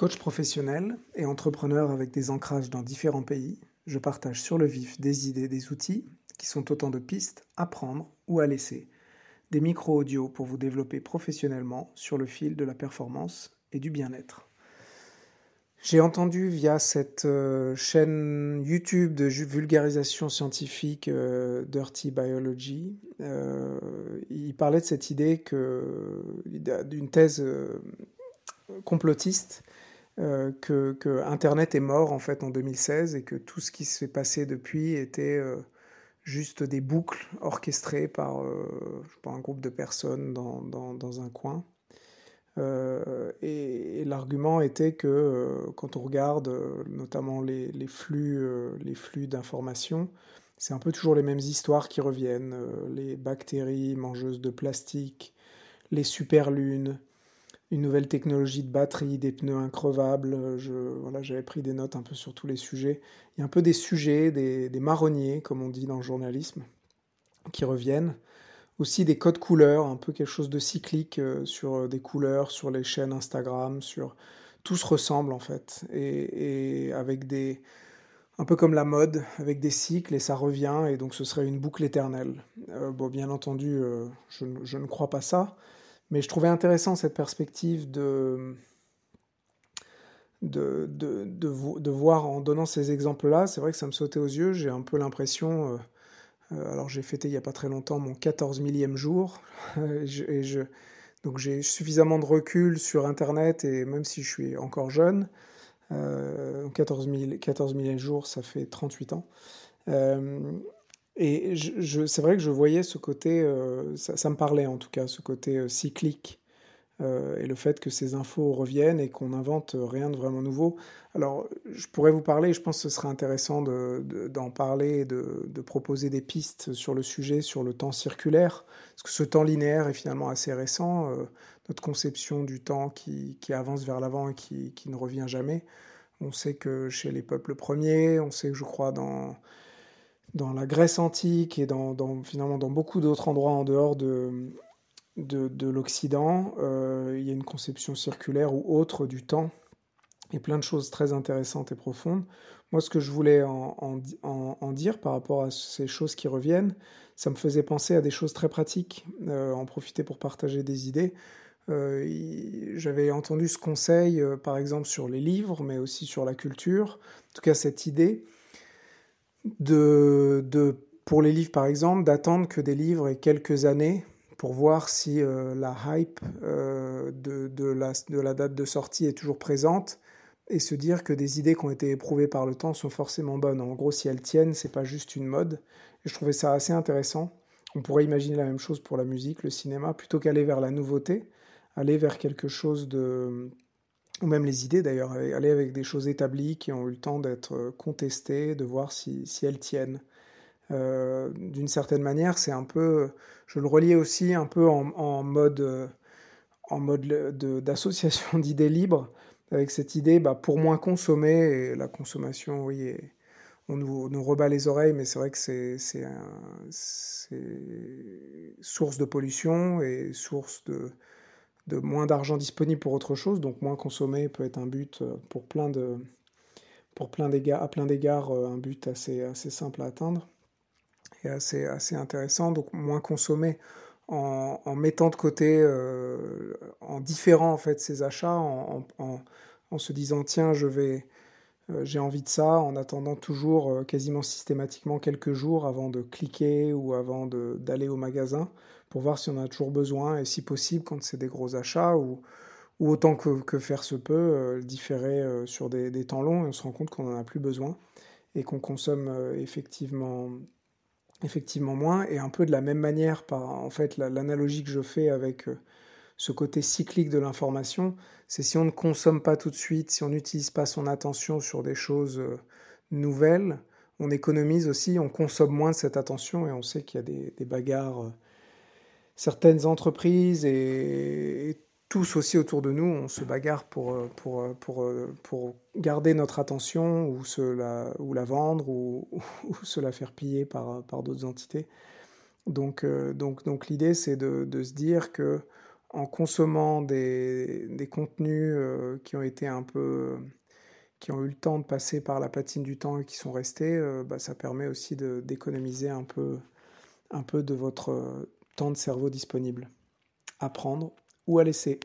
Coach professionnel et entrepreneur avec des ancrages dans différents pays, je partage sur le vif des idées, des outils qui sont autant de pistes à prendre ou à laisser. Des micro-audios pour vous développer professionnellement sur le fil de la performance et du bien-être. J'ai entendu via cette euh, chaîne YouTube de vulgarisation scientifique euh, Dirty Biology, euh, il parlait de cette idée d'une thèse complotiste euh, que, Internet est mort en fait en 2016 et que tout ce qui s'est passé depuis était euh, juste des boucles orchestrées par, euh, un groupe de personnes dans, un coin. et, l'argument était que quand on regarde notamment les flux, les flux d'informations, c'est un peu toujours les mêmes histoires qui reviennent. les bactéries mangeuses de plastique, les superlunes, une nouvelle technologie de batterie, des pneus increvables. Je, voilà, j'avais pris des notes un peu sur tous les sujets. Il y a un peu des sujets, des, marronniers, comme on dit dans le journalisme, qui reviennent. Aussi des codes couleurs, un peu quelque chose de cyclique euh, sur euh, des couleurs, sur les chaînes Instagram, sur tout se ressemble en fait, et, avec des, un peu comme la mode, avec des cycles et ça revient, et donc ce serait une boucle éternelle. Euh, bon, bien entendu, je, ne crois pas ça. Mais je trouvais intéressant cette perspective de, de, de, de, voir en donnant ces exemples-là. C'est vrai que ça me sautait aux yeux. J'ai un peu l'impression. Euh, euh, alors, j'ai fêté il n'y a pas très longtemps mon 14 millième jour. et je, donc, j'ai suffisamment de recul sur Internet, et même si je suis encore jeune, euh, 14, 000, 14 millième jour, ça fait 38 ans. Euh, et c'est vrai que je voyais ce côté, euh, ça, me parlait en tout cas, ce côté euh, cyclique euh, et le fait que ces infos reviennent et qu'on n'invente rien de vraiment nouveau. Alors, je pourrais vous parler, je pense que ce serait intéressant d'en parler, de, de, proposer des pistes sur le sujet, sur le temps circulaire, parce que ce temps linéaire est finalement assez récent, notre conception du temps qui, qui avance vers l'avant et qui, qui ne revient jamais. On sait que chez les peuples premiers, on sait que je crois dans dans la Grèce antique et dans, finalement dans beaucoup d'autres endroits en dehors de, de, l'Occident, euh, il y a une conception circulaire ou autre du temps et plein de choses très intéressantes et profondes. Moi, ce que je voulais en, dire par rapport à ces choses qui reviennent, ça me faisait penser à des choses très pratiques, euh, en profiter pour partager des idées. Euh, j'avais entendu ce conseil, par exemple, sur les livres, mais aussi sur la culture. En tout cas, cette idée de, de, pour les livres par exemple, d'attendre que des livres aient quelques années pour voir si euh, la hype euh, de, de, la, de, la, date de sortie est toujours présente et se dire que des idées qui ont été éprouvées par le temps sont forcément bonnes. En gros, si elles tiennent, c'est pas juste une mode. Et je trouvais ça assez intéressant. On pourrait imaginer la même chose pour la musique, le cinéma, plutôt qu'aller vers la nouveauté, aller vers quelque chose de ou même les idées d'ailleurs, aller avec des choses établies qui ont eu le temps d'être euh, contestées, de voir si, si elles tiennent. Euh, D'une certaine manière, c'est un peu, je le reliais aussi un peu en, en mode, en mode d'association d'idées libres, avec cette idée, bah, pour moins consommer, et la consommation, oui, on nous, nous, rebat les oreilles, mais c'est vrai que c'est source de pollution et source de, de moins d'argent disponible pour autre chose, donc moins consommer peut être un but euh, pour plein de pour plein d'égards, à plein d'égards euh, un but assez, assez simple à atteindre et assez, assez intéressant. Donc moins consommer en, mettant de côté, euh, en différant en fait ses achats, en, en se disant tiens je vais j'ai envie de ça, en attendant toujours quasiment systématiquement quelques jours avant de cliquer ou avant d'aller au magasin pour voir si on a toujours besoin et si possible quand c'est des gros achats ou, autant que, faire se peut, euh, différer euh, sur des, temps longs et on se rend compte qu'on n'en a plus besoin et qu'on consomme euh, effectivement, effectivement moins. Et un peu de la même manière, par en fait l'analogie que je fais avec ce côté cyclique de l'information, c'est si on ne consomme pas tout de suite, si on n'utilise pas son attention sur des choses nouvelles, on économise aussi, on consomme moins de cette attention et on sait qu'il y a des, bagarres certaines entreprises et, tous aussi autour de nous, on se bagarre pour, pour, pour, pour garder notre attention ou, la, ou la vendre ou, se la faire piller par, par d'autres entités. Donc, euh, donc, donc l'idée, c'est de, de, se dire que en consommant des, contenus euh, qui ont été un peu, qui ont eu le temps de passer par la patine du temps et qui sont restés, euh, bah, ça permet aussi d'économiser un peu, un peu de votre temps de cerveau disponible à prendre ou à laisser.